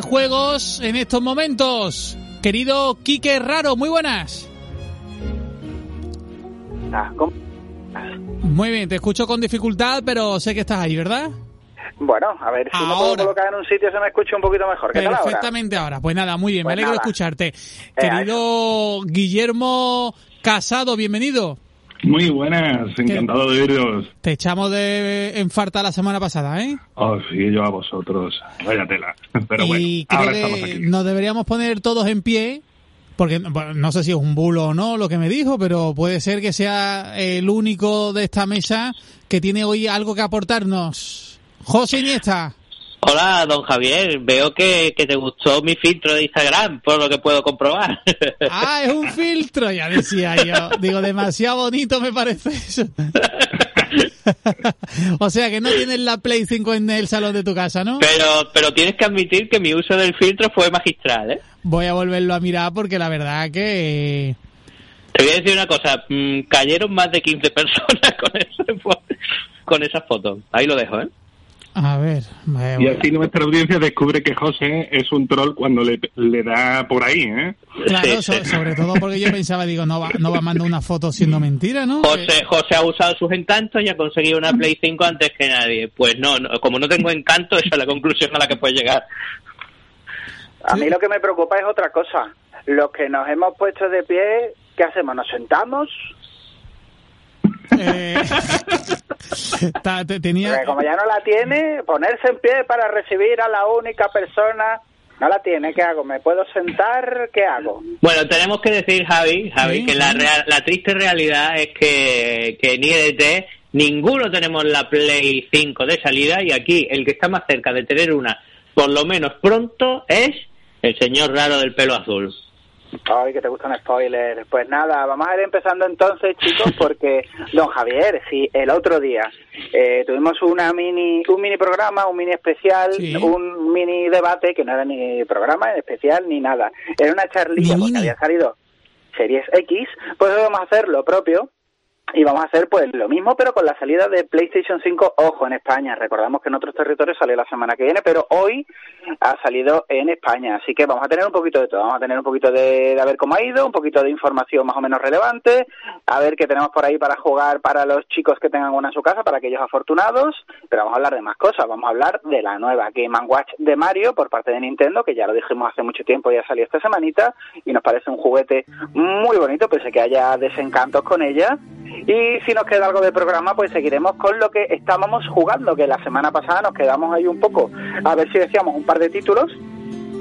Juegos en estos momentos. Querido Quique Raro, muy buenas. Ah. Muy bien, te escucho con dificultad, pero sé que estás ahí, ¿verdad? Bueno, a ver si me puedo Ahora. colocar en un sitio se me escucha un poquito mejor. ¿Qué tal ahora? Perfectamente ahora. Pues nada, muy bien, Pues me alegro nada. de escucharte. Eh, Querido Guillermo Casado, bienvenido. Muy buenas, encantado de oíros. Te echamos de en falta la semana pasada, ¿eh? Oh, sí, yo a vosotros. Vaya tela. Pero bueno, y ahora estamos aquí. nos deberíamos poner todos en pie, porque bueno, no sé si es un bulo o no lo que me dijo, pero puede ser que sea el único de esta mesa que tiene hoy algo que aportarnos. José Iniesta. Hola, don Javier. Veo que, que te gustó mi filtro de Instagram, por lo que puedo comprobar. Ah, es un filtro, ya decía yo. Digo, demasiado bonito me parece eso. o sea que no tienes la Play 5 en el salón de tu casa, ¿no? Pero, pero tienes que admitir que mi uso del filtro fue magistral, ¿eh? Voy a volverlo a mirar porque la verdad que... Te voy a decir una cosa. mm, cayeron más de 15 personas con, ese con esas fotos. Ahí lo dejo, ¿eh? A ver... me- Y así nuestra audiencia descubre que José es un troll cuando le, le da por ahí, ¿eh? Claro, Sí, so- sí. sobre todo porque yo pensaba, digo, no va, no va a mandar una foto siendo mentira, ¿no? José, José ha usado sus encantos y ha conseguido una Play 5 antes que nadie. Pues no, no, como no tengo encanto, esa es la conclusión a la que puedes llegar. A mí lo que me preocupa es otra cosa. Los que nos hemos puesto de pie, ¿qué hacemos? ¿Nos sentamos? Eh, ta- te- tenía... Porque como ya no la tiene, ponerse en pie para recibir a la única persona... No la tiene, ¿qué hago? ¿Me puedo sentar? ¿Qué hago? Bueno, tenemos que decir, Javi, Javi Sí, que la, real- la triste realidad es que, que en IDT ninguno tenemos la Play 5 de salida y aquí el que está más cerca de tener una, por lo menos pronto, es el señor raro del pelo azul. Ay, que te gustan spoilers. Pues nada, vamos a ir empezando entonces, chicos, porque don Javier, si el otro día eh, tuvimos una mini, un mini programa, un mini especial, Sí. un mini debate que no era ni programa especial ni nada, era una charlilla Ni porque había salido Series X, pues hoy vamos a hacer lo propio. Y vamos a hacer pues lo mismo, pero con la salida de PlayStation 5, ojo, en España. Recordamos que en otros territorios sale la semana que viene, pero hoy ha salido en España. Así que vamos a tener un poquito de todo. Vamos a tener un poquito de, de a ver cómo ha ido, un poquito de información más o menos relevante, a ver qué tenemos por ahí para jugar para los chicos que tengan una en su casa, para aquellos afortunados. Pero vamos a hablar de más cosas. Vamos a hablar de la nueva Game Watch de Mario por parte de Nintendo, que ya lo dijimos hace mucho tiempo, ya salió esta semanita y nos parece un juguete muy bonito, pese a que haya desencantos con ella. Y si nos queda algo de programa, pues seguiremos con lo que estábamos jugando, que la semana pasada nos quedamos ahí un poco a ver si decíamos un par de títulos.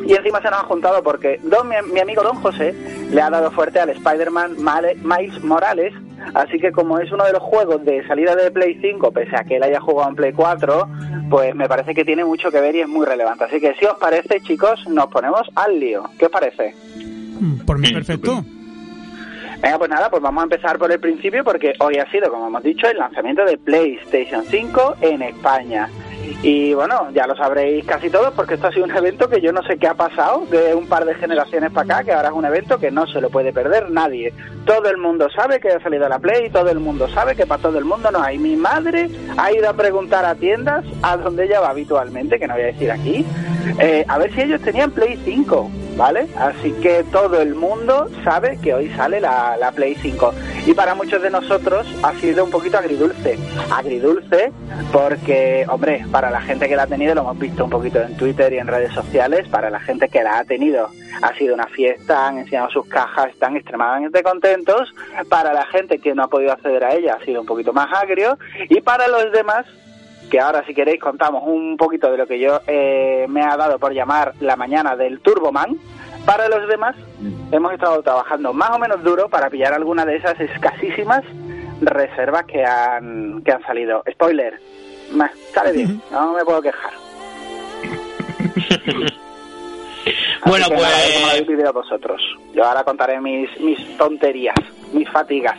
Y encima se nos ha juntado porque don, mi, mi amigo Don José le ha dado fuerte al Spider-Man Miles Morales. Así que como es uno de los juegos de salida de Play 5, pese a que él haya jugado en Play 4, pues me parece que tiene mucho que ver y es muy relevante. Así que si os parece, chicos, nos ponemos al lío. ¿Qué os parece? Mm, Por mí, perfecto. Venga, pues nada, pues vamos a empezar por el principio porque hoy ha sido, como hemos dicho, el lanzamiento de PlayStation 5 en España. Y bueno, ya lo sabréis casi todos porque esto ha sido un evento que yo no sé qué ha pasado de un par de generaciones para acá, que ahora es un evento que no se lo puede perder nadie. Todo el mundo sabe que ha salido la Play, todo el mundo sabe que para todo el mundo no hay. Mi madre ha ido a preguntar a tiendas a donde ella va habitualmente, que no voy a decir aquí, eh, a ver si ellos tenían Play 5. ¿Vale? Así que todo el mundo sabe que hoy sale la, la Play 5. Y para muchos de nosotros ha sido un poquito agridulce. Agridulce porque, hombre, para la gente que la ha tenido, lo hemos visto un poquito en Twitter y en redes sociales, para la gente que la ha tenido ha sido una fiesta, han enseñado sus cajas, están extremadamente contentos. Para la gente que no ha podido acceder a ella ha sido un poquito más agrio. Y para los demás que ahora si queréis contamos un poquito de lo que yo eh, me ha dado por llamar la mañana del Turboman. Para los demás hemos estado trabajando más o menos duro para pillar alguna de esas escasísimas reservas que han, que han salido. Spoiler, meh, sale bien, no me puedo quejar. Bueno, que nada, cómo lo pues habéis vivido vosotros. Yo ahora contaré mis, mis tonterías, mis fatigas.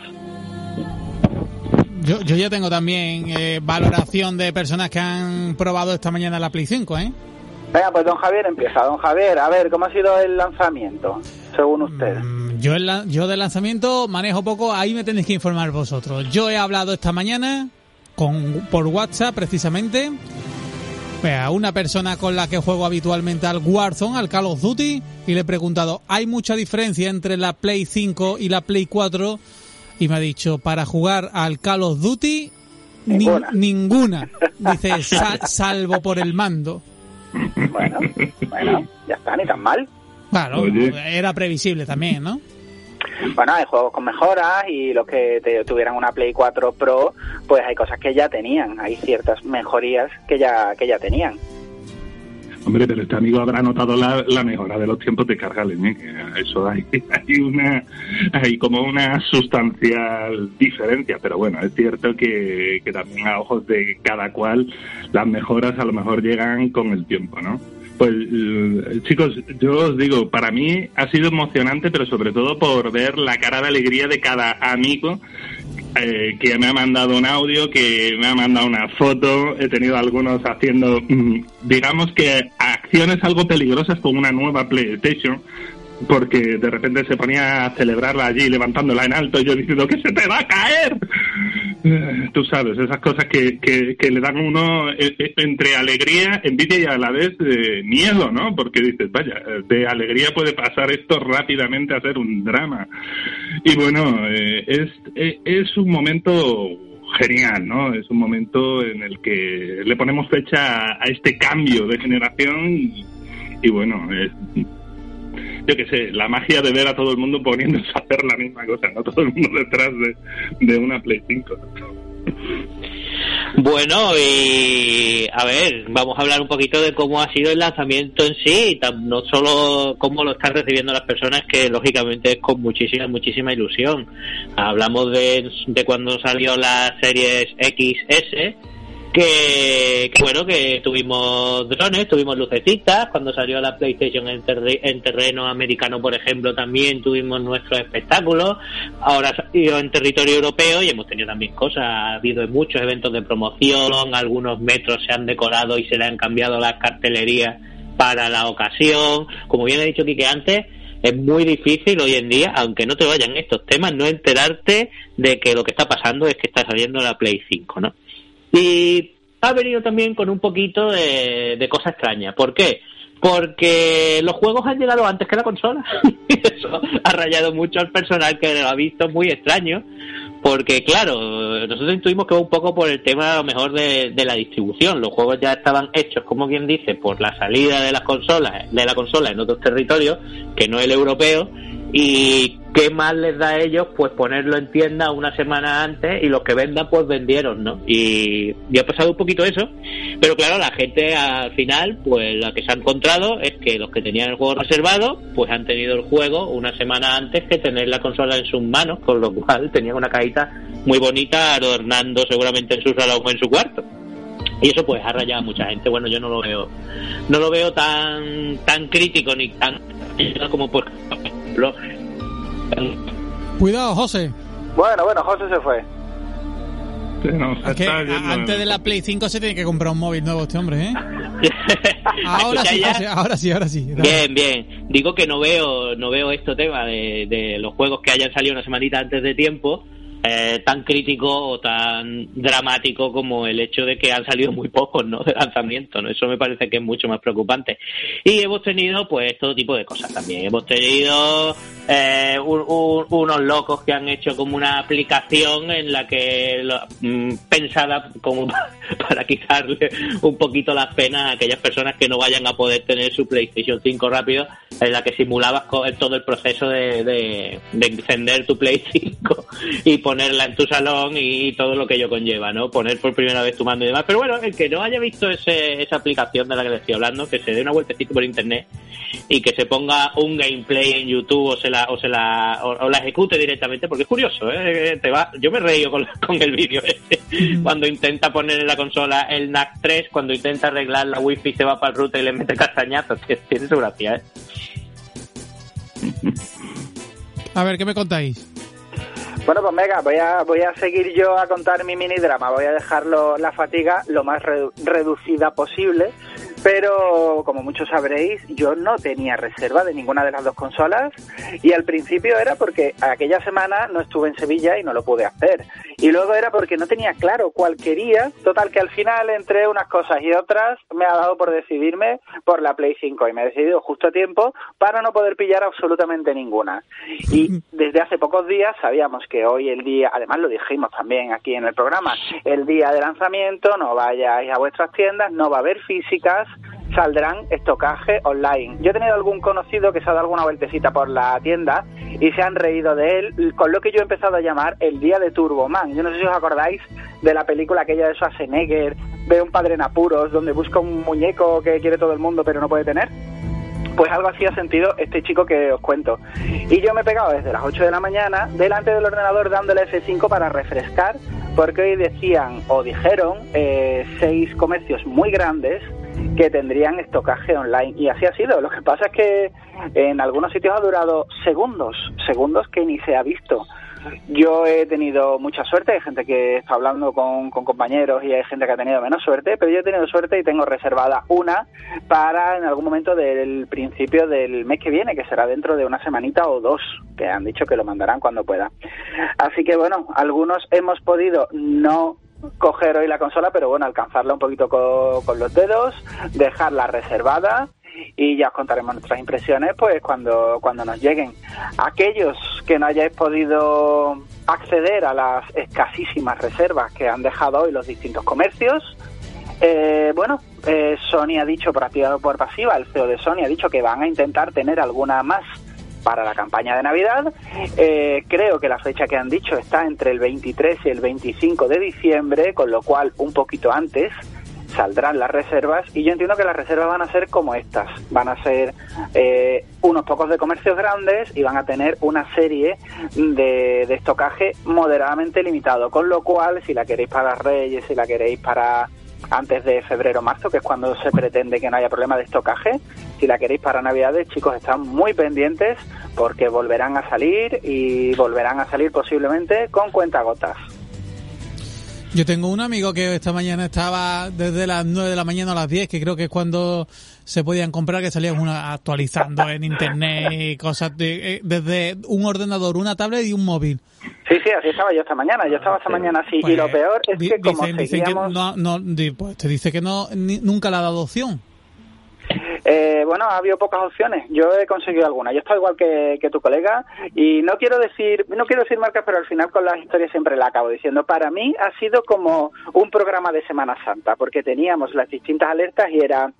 Yo, yo ya tengo también eh, valoración de personas que han probado esta mañana la Play 5, ¿eh? Venga, pues don Javier empieza. Don Javier, a ver, ¿cómo ha sido el lanzamiento, según usted? Mm, Yo, el yo del lanzamiento manejo poco, ahí me tenéis que informar vosotros. Yo he hablado esta mañana con, por WhatsApp precisamente A una persona con la que juego habitualmente al Warzone, al Call of Duty, y le he preguntado, ¿hay mucha diferencia entre la Play 5 y la Play 4? Y me ha dicho, para jugar al Call of Duty, ni- Ninguna. Dice, "Sa- salvo por el mando. Bueno, bueno, ya está, ni tan mal. Claro, Oye. era previsible también, ¿no? Bueno, hay juegos con mejoras y los que te- tuvieran una Play 4 Pro, pues hay cosas que ya tenían, hay ciertas mejorías que ya que ya tenían. Hombre, pero este amigo habrá notado la, la mejora de los tiempos de carga leña, que eso hay, hay una hay como una sustancial diferencia, pero bueno, es cierto que, que también a ojos de cada cual las mejoras a lo mejor llegan con el tiempo, ¿no? Pues eh, chicos, yo os digo, para mí ha sido emocionante, pero sobre todo por ver la cara de alegría de cada amigo eh, que me ha mandado un audio, que me ha mandado una foto, he tenido algunos haciendo, mm, digamos que acciones algo peligrosas con una nueva PlayStation, porque de repente se ponía a celebrarla allí levantándola en alto y yo diciendo que se te va a caer. Eh, Tú sabes, esas cosas que, que, que le dan uno eh, eh, entre alegría, envidia y a la vez eh, miedo, ¿no? Porque dices, vaya, de alegría puede pasar esto rápidamente a ser un drama. Y bueno, eh, es, eh, es un momento genial, ¿no? Es un momento en el que le ponemos fecha a, a este cambio de generación y, y bueno, es, yo qué sé, la magia de ver a todo el mundo poniéndose a hacer la misma cosa, no todo el mundo detrás de, de una Play 5. Bueno, y a ver, vamos a hablar un poquito de cómo ha sido el lanzamiento en sí, no solo cómo lo están recibiendo las personas, que lógicamente es con muchísima, muchísima ilusión. Hablamos de, de cuando salió la series XS, que, bueno, que tuvimos drones, tuvimos lucecitas, cuando salió la PlayStation en, terre- en terreno americano, por ejemplo, también tuvimos nuestros espectáculos, ahora en territorio europeo y hemos tenido también cosas, ha habido muchos eventos de promoción, algunos metros se han decorado y se le han cambiado las cartelerías para la ocasión, como bien ha dicho Quique antes, es muy difícil hoy en día, aunque no te vayan estos temas, no enterarte de que lo que está pasando es que está saliendo la Play 5, ¿no? Y ha venido también con un poquito de, de cosa extraña. ¿Por qué? Porque los juegos han llegado antes que la consola. Eso ha rayado mucho al personal que lo ha visto muy extraño. Porque, claro, nosotros intuimos que va un poco por el tema, a lo mejor, de, de la distribución. Los juegos ya estaban hechos, como quien dice, por la salida de las consolas, de la consola en otros territorios, que no el europeo. Y qué más les da a ellos, pues ponerlo en tienda una semana antes y los que vendan, pues vendieron, ¿no? Y, y ha pasado un poquito eso. Pero claro, la gente al final, pues la que se ha encontrado es que los que tenían el juego reservado, pues han tenido el juego una semana antes que tener la consola en sus manos, con lo cual tenían una cajita muy bonita adornando seguramente en su salón o en su cuarto. Y eso pues ha rayado a mucha gente. Bueno, yo no lo veo, no lo veo tan tan crítico ni tan como por ejemplo Cuidado, José. Bueno, bueno, José se fue. Se que antes de la Play 5 se tiene que comprar un móvil nuevo este hombre, ¿eh? Ahora Escucha sí, ya. José, ahora sí, ahora sí. Bien, bien. Digo que no veo, no veo este tema de, de los juegos que hayan salido una semanita antes de tiempo eh, tan crítico o tan dramático como el hecho de que han salido muy pocos, ¿no? De lanzamiento, ¿no? Eso me parece que es mucho más preocupante. Y hemos tenido, pues, todo tipo de cosas también. Hemos tenido eh, un- un- unos locos que han hecho como una aplicación en la que lo- mm, pensada como para quitarle un poquito las penas a aquellas personas que no vayan a poder tener su PlayStation 5 rápido, en la que simulabas todo el proceso de, de- de encender tu Play 5 y ponerla en tu salón y todo lo que ello conlleva, ¿no? Poner por primera vez tu mando y demás. Pero bueno, el que no haya visto ese- esa aplicación de la que le estoy hablando, que se dé una vueltecita por internet y que se ponga un gameplay en YouTube o se la o se la o, o la ejecute directamente porque es curioso ¿eh? te va yo me he reído con, con el vídeo ese cuando intenta poner en la consola el NAC 3 cuando intenta arreglar la wifi se va para el router y le mete castañazos que tiene su gracia ¿eh? A ver, ¿qué me contáis? Bueno, pues venga, voy a, voy a seguir yo a contar mi mini drama. Voy a dejarlo la fatiga lo más redu- reducida posible. Pero, como muchos sabréis, yo no tenía reserva de ninguna de las dos consolas. Y al principio era porque aquella semana no estuve en Sevilla y no lo pude hacer. y luego era porque no tenía claro cuál quería. Total, que al final, entre unas cosas y otras, me ha dado por decidirme por la Play 5 y me he decidido justo a tiempo para no poder pillar absolutamente ninguna. Y desde hace pocos días sabíamos que hoy el día, además lo dijimos también aquí en el programa, el día de lanzamiento, no vayáis a vuestras tiendas, no va a haber físicas, saldrán estocaje online. Yo he tenido algún conocido que se ha dado alguna vueltecita por la tienda y se han reído de él, con lo que yo he empezado a llamar el día de Turboman. Yo no sé si os acordáis de la película aquella de Schwarzenegger, ve un padre en apuros, donde busca un muñeco que quiere todo el mundo pero no puede tener. Pues algo así ha sentido este chico que os cuento. Y yo me he pegado desde las 8 de la mañana delante del ordenador dándole F5 para refrescar, porque hoy decían o dijeron eh, seis comercios muy grandes que tendrían estocaje online. Y así ha sido. Lo que pasa es que en algunos sitios ha durado segundos, segundos que ni se ha visto. Yo he tenido mucha suerte, hay gente que está hablando con, compañeros y hay gente que ha tenido menos suerte, pero yo he tenido suerte y tengo reservada una para en algún momento del principio del mes que viene, que será dentro de una semanita o dos, que han dicho que lo mandarán cuando pueda. Así que bueno, algunos hemos podido no coger hoy la consola, pero bueno, alcanzarla un poquito con, los dedos, dejarla reservada y ya os contaremos nuestras impresiones pues cuando, cuando nos lleguen. Aquellos que no hayáis podido acceder a las escasísimas reservas que han dejado hoy los distintos comercios, eh, bueno, eh, Sony ha dicho por activa por pasiva, el CEO de Sony ha dicho que van a intentar tener alguna más para la campaña de Navidad. Eh, creo que la fecha que han dicho está entre el 23 y el 25 de diciembre, con lo cual un poquito antes saldrán las reservas. Y yo entiendo que las reservas van a ser como estas, van a ser eh, unos pocos de comercios grandes y van a tener una serie de, de estocaje moderadamente limitado, con lo cual si la queréis para Reyes, si la queréis para antes de febrero marzo, que es cuando se pretende que no haya problema de estocaje. Si la queréis para Navidades, chicos, están muy pendientes porque volverán a salir y volverán a salir posiblemente con cuentagotas. Yo tengo un amigo que esta mañana estaba desde las 9 de la mañana a las 10, que creo que es cuando se podían comprar, que salían una actualizando en internet y cosas de, eh, desde un ordenador, una tablet y un móvil. Sí, sí, así estaba yo esta mañana. Yo estaba esta mañana así. y lo pues, peor es que como seguíamos... no, no, pues te dice que no nunca le ha dado opción. Eh, bueno, ha habido pocas opciones. Yo he conseguido algunas. Yo estoy igual que, tu colega y no quiero decir, no quiero decir marcas, pero al final con las historias siempre la acabo diciendo. Para mí ha sido como un programa de Semana Santa, porque teníamos las distintas alertas y era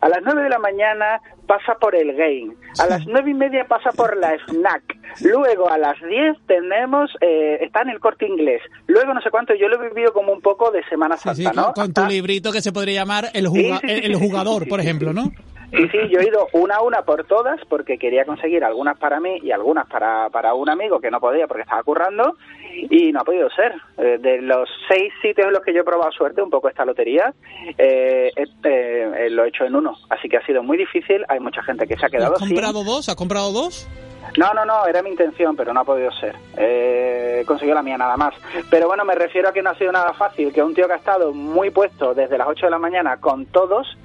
a las 9 de la mañana pasa por el game, a las nueve y media pasa por la snack, luego a las 10 tenemos, eh, está en el corte inglés, luego no sé cuánto, yo lo he vivido como un poco de Semana Santa, ¿no? Con, tu librito que se podría llamar El, el jugador, por ejemplo, ¿no? Sí, sí, yo he ido una a una por todas porque quería conseguir algunas para mí y algunas para, para un amigo que no podía porque estaba currando y no ha podido ser. Eh, de los seis sitios en los que yo he probado suerte, un poco esta lotería, eh, eh, lo he hecho en uno. Así que ha sido muy difícil, hay mucha gente que se ha quedado ¿Has comprado dos? ¿Has comprado dos? No, no, no, era mi intención, pero no ha podido ser. Eh, consiguió la mía nada más. Pero bueno, me refiero a que no ha sido nada fácil, que un tío que ha estado muy puesto desde las 8 de la mañana con todos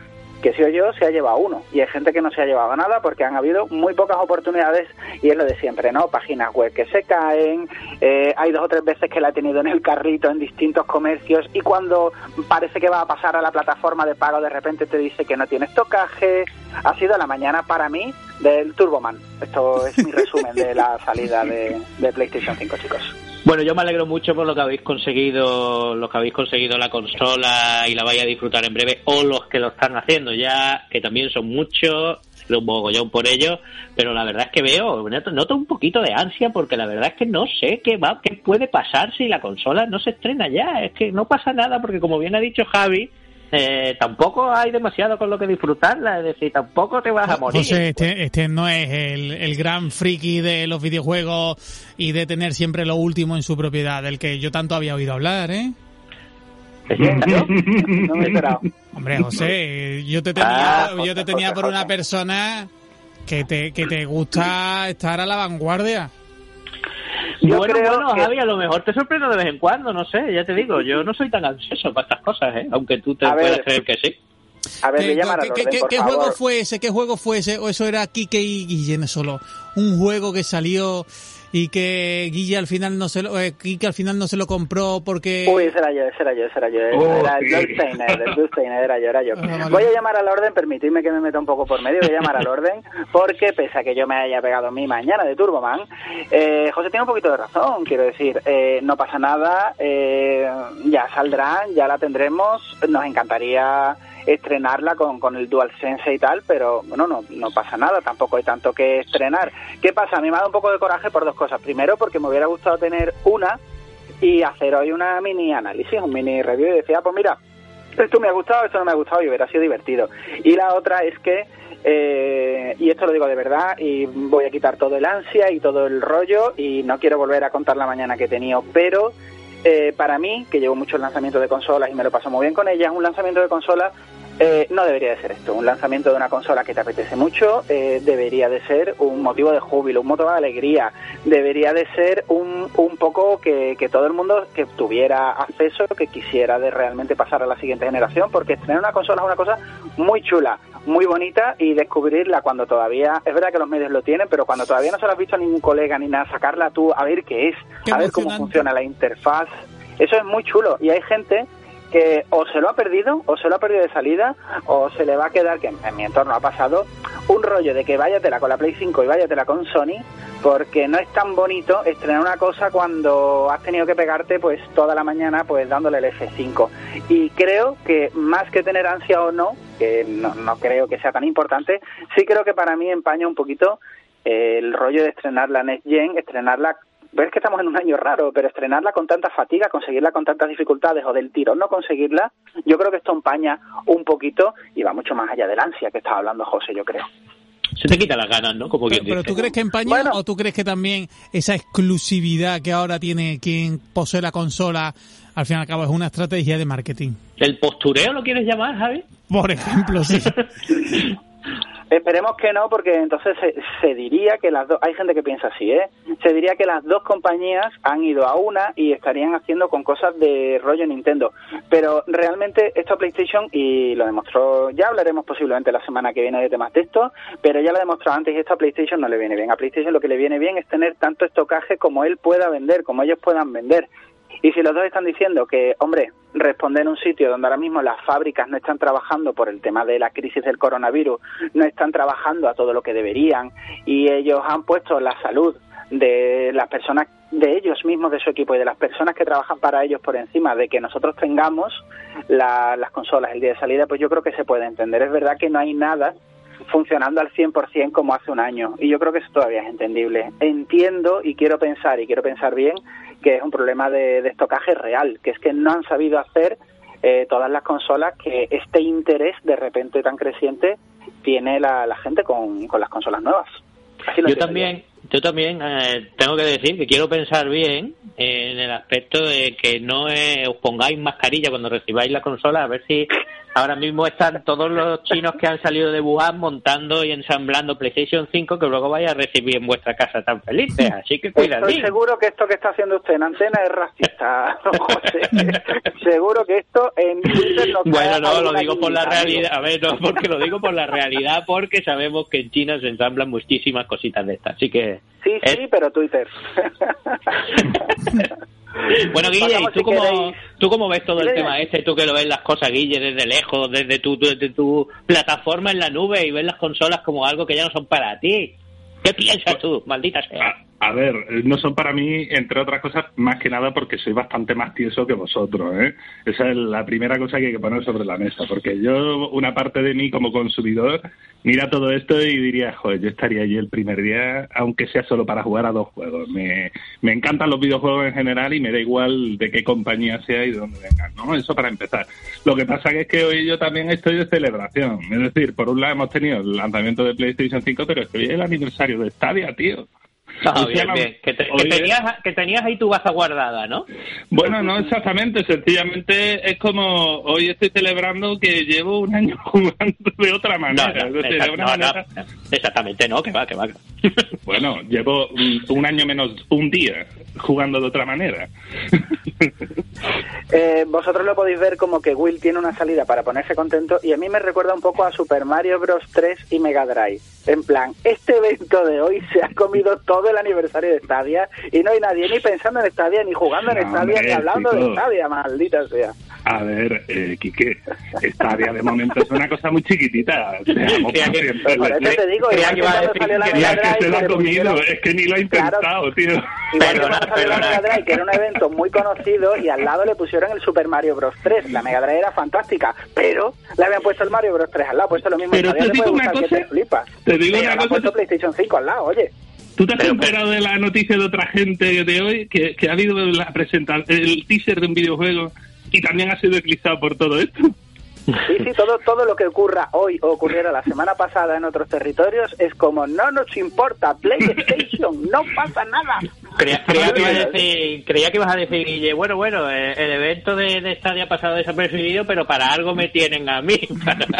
que si o yo se ha llevado uno y hay gente que no se ha llevado nada porque han habido muy pocas oportunidades y es lo de siempre, ¿no? Páginas web que se caen, eh, hay dos o tres veces que la he tenido en el carrito en distintos comercios y cuando parece que va a pasar a la plataforma de pago de repente te dice que no tiene estocaje. Ha sido la mañana para mí del Turboman. Esto es mi resumen de la salida de, de PlayStation 5, chicos. Bueno, yo me alegro mucho por lo que habéis conseguido, lo que habéis conseguido la consola y la vais a disfrutar en breve, o los que lo están haciendo ya, que también son muchos, un mogollón por ello, pero la verdad es que veo, noto un poquito de ansia porque la verdad es que no sé qué va, qué puede pasar si la consola no se estrena ya, es que no pasa nada porque como bien ha dicho Javi, eh, tampoco hay demasiado con lo que disfrutarla, es decir, tampoco te vas a morir. José, este, este no es el, el, gran friki de los videojuegos y de tener siempre lo último en su propiedad, del que yo tanto había oído hablar, ¿eh? no me he esperado. Hombre, José, yo te tenía, ah, yo te tenía por una persona que te, que te gusta estar a la vanguardia. Yo bueno, bueno, Javi, a lo mejor te sorprendo de vez en cuando, no sé, ya te digo, yo no soy tan ansioso para estas cosas, ¿eh? aunque tú te puedas creer que sí. A ver, ¿Qué, qué- orden, qué- juego fue ese? ¿Qué juego fue ese? ¿O eso era Kike y Guillén solo? Un juego que salió y que Guille al final no se lo, eh, Quique al final no se lo compró porque... Uy, ese era yo, ese era yo, ese era yo. Oh, era el el era yo, era yo. Ah, vale. Voy a llamar al orden, permitidme que me meta un poco por medio, voy a llamar al orden, porque pese a que yo me haya pegado mi mañana de Turboman, eh, José tiene un poquito de razón, quiero decir, eh, no pasa nada, eh, ya saldrán, ya la tendremos, nos encantaría estrenarla con, con el DualSense y tal, pero bueno, no, no pasa nada, tampoco hay tanto que estrenar. ¿Qué pasa? A mí me ha dado un poco de coraje por dos cosas. Primero, porque me hubiera gustado tener una y hacer hoy una mini análisis, un mini review y decía, pues mira, esto me ha gustado, esto no me ha gustado y hubiera sido divertido. Y la otra es que, eh, y esto lo digo de verdad, y voy a quitar todo el ansia y todo el rollo y no quiero volver a contar la mañana que he tenido, pero eh, para mí, que llevo muchos lanzamientos de consolas y me lo paso muy bien con ellas, un lanzamiento de consola eh, no debería de ser esto. Un lanzamiento de una consola que te apetece mucho eh, debería de ser un motivo de júbilo, un motivo de alegría. Debería de ser un, un poco que, que todo el mundo que tuviera acceso, que quisiera de realmente pasar a la siguiente generación, porque tener una consola es una cosa muy chula, muy bonita y descubrirla cuando todavía, es verdad que los medios lo tienen, pero cuando todavía no se lo has visto a ningún colega ni nada, sacarla tú a ver qué es, Qué a ver cómo funciona la interfaz, eso es muy chulo y hay gente que o se lo ha perdido, o se lo ha perdido de salida, o se le va a quedar, que en mi entorno ha pasado, un rollo de que váyatela con la Play 5 y váyatela con Sony, porque no es tan bonito estrenar una cosa cuando has tenido que pegarte pues toda la mañana pues dándole el F5. Y creo que más que tener ansia o no, que no, no creo que sea tan importante, sí creo que para mí empaña un poquito el rollo de estrenar la Next Gen, estrenarla ves que estamos en un año raro, pero estrenarla con tanta fatiga, conseguirla con tantas dificultades o del tirón no conseguirla, yo creo que esto empaña un poquito y va mucho más allá del ansia que estaba hablando José, yo creo. Se te quita las ganas, ¿no? Como Pero, pero. ¿tú crees que empaña Bueno. o tú crees que también esa exclusividad que ahora tiene quien posee la consola, al fin y al cabo es una estrategia de marketing? ¿El postureo lo quieres llamar, Javi? Por ejemplo, sí. Esperemos que no, porque entonces se, se diría que las dos, hay gente que piensa así, ¿eh? Se diría que las dos compañías han ido a una y estarían haciendo con cosas de rollo Nintendo. Pero realmente esto PlayStation, y lo demostró, ya hablaremos posiblemente la semana que viene de temas de esto, pero ya lo demostró antes y esto a PlayStation no le viene bien. A PlayStation lo que le viene bien es tener tanto estocaje como él pueda vender, como ellos puedan vender. Y si los dos están diciendo que, hombre, responde en un sitio donde ahora mismo las fábricas no están trabajando por el tema de la crisis del coronavirus, no están trabajando a todo lo que deberían y ellos han puesto la salud de las personas, de ellos mismos, de su equipo y de las personas que trabajan para ellos por encima de que nosotros tengamos la- las consolas el día de salida, pues yo creo que se puede entender. Es verdad que no hay nada funcionando al 100% como hace un año. Y yo creo que eso todavía es entendible. Entiendo y quiero pensar, y quiero pensar bien, que es un problema de, de estocaje real, que es que no han sabido hacer eh, todas las consolas que este interés de repente tan creciente tiene la, la gente con, con las consolas nuevas. Así lo Yo también, yo también eh, tengo que decir que quiero pensar bien en el aspecto de que no eh, os pongáis mascarilla cuando recibáis la consola, a ver si ahora mismo están todos los chinos que han salido de Wuhan montando y ensamblando PlayStation 5 que luego vaya a recibir en vuestra casa tan felices. Así que Estoy cuidadín. seguro que esto que está haciendo usted en antena es racista, José. seguro que esto en Twitter no Bueno, no, lo digo por la realidad. A ver, no, porque lo digo por la realidad, porque sabemos que en China se ensamblan muchísimas cositas de estas. Así que. Sí, es- sí, pero Twitter. Bueno, Guille, ¿y Pasamos, tú, si queréis. Tú cómo ves todo el tema este? Tú que lo ves las cosas, Guille, desde lejos, desde tu, desde tu plataforma en la nube y ves las consolas como algo que ya no son para ti. ¿Qué piensas tú, maldita sea? A, ver, eh, no son para mí, entre otras cosas, más que nada porque soy bastante más tieso que vosotros. ¿eh? Esa es la primera cosa que hay que poner sobre la mesa. Porque yo, una parte de mí como consumidor, mira todo esto y diría, joder, yo estaría allí el primer día, aunque sea solo para jugar a dos juegos. Me, me encantan los videojuegos en general y me da igual de qué compañía sea y de dónde vengan. ¿no? Eso para empezar. Lo que pasa que es que hoy yo también estoy de celebración. Es decir, por un lado hemos tenido el lanzamiento de PlayStation 5, pero estoy el aniversario de Stadia, tío. Ah, bien, bien. Que, te- tenías, que tenías ahí tu baza guardada, ¿no? Bueno, no exactamente, sencillamente es como hoy estoy celebrando que llevo un año jugando de otra manera. no, de no, exactamente, no, que va, que va. que va. Bueno, llevo un, un año menos un día jugando de otra manera. Eh, vosotros lo podéis ver como que Will tiene una salida para ponerse contento y a mí me recuerda un poco a Super Mario Bros. 3 y Mega Drive. En plan, este evento de hoy se ha comido todo el aniversario de Stadia y no hay nadie ni pensando en Stadia, ni jugando en No, Stadia, ni hablando de. Stadia, maldita sea. A ver, eh, Quique, Stadia de momento es una cosa muy chiquitita. Seamos Creía que- conscientes. Por eso te digo, Creía igual que iba a decir la que que se lo ha comido, es que ni lo ha intentado, Claro. tío. Que Perdona, perdona. Mega Drive, que era un evento muy conocido, y al lado le pusieron el Super Mario Bros. 3. La Mega Drive era fantástica, pero le habían puesto el Mario Bros. 3 al lado, puesto lo mismo. Pero te digo una que cosa, te flipas. te digo Pero una cosa, puesto PlayStation 5 al lado, oye. ¿Tú te has Pero- enterado de la noticia de otra gente de hoy que, que ha habido la presentación, el teaser de un videojuego y también ha sido eclipsado por todo esto? Sí, sí, todo, todo lo que ocurra hoy o ocurriera la semana pasada en otros territorios es como no nos importa, PlayStation, no pasa nada. Creía, creía que ibas a decir, creía que ibas a decir, Guille, bueno, bueno, eh, el evento de, de Stadia ha pasado desapercibido, pero para algo me tienen a mí.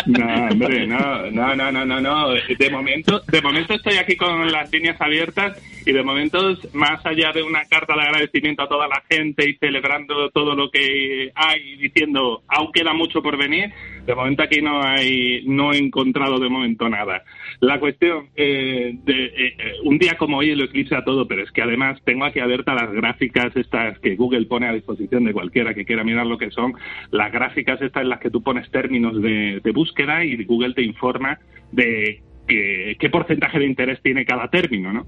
No, hombre, no, no, no, no, no, no. De momento, de momento estoy aquí con las líneas abiertas y de momento, más allá de una carta de agradecimiento a toda la gente y celebrando todo lo que hay, diciendo, aún queda mucho por venir, de momento aquí no hay, no he encontrado de momento nada. La cuestión, eh, de, eh, un día como hoy lo eclipsa todo, pero es que además tengo aquí abiertas las gráficas estas que Google pone a disposición de cualquiera que quiera mirar lo que son, las gráficas estas en las que tú pones términos de, de búsqueda y Google te informa de que- qué porcentaje de interés tiene cada término, ¿no?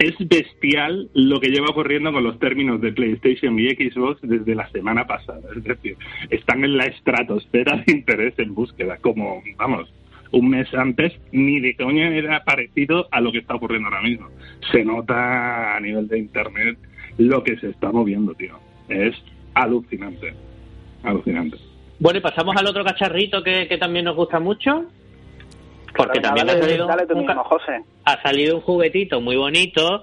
Es bestial lo que lleva ocurriendo con los términos de PlayStation y Xbox desde la semana pasada. Es decir, están en la estratosfera de interés en búsqueda, como, vamos, un mes antes ni de coña era parecido a lo que está ocurriendo ahora mismo. Se nota a nivel de Internet lo que se está moviendo, tío. Es alucinante. Alucinante. bueno, y pasamos al otro cacharrito que, que también nos gusta mucho. Porque también ha salido, un José. ha salido un juguetito muy bonito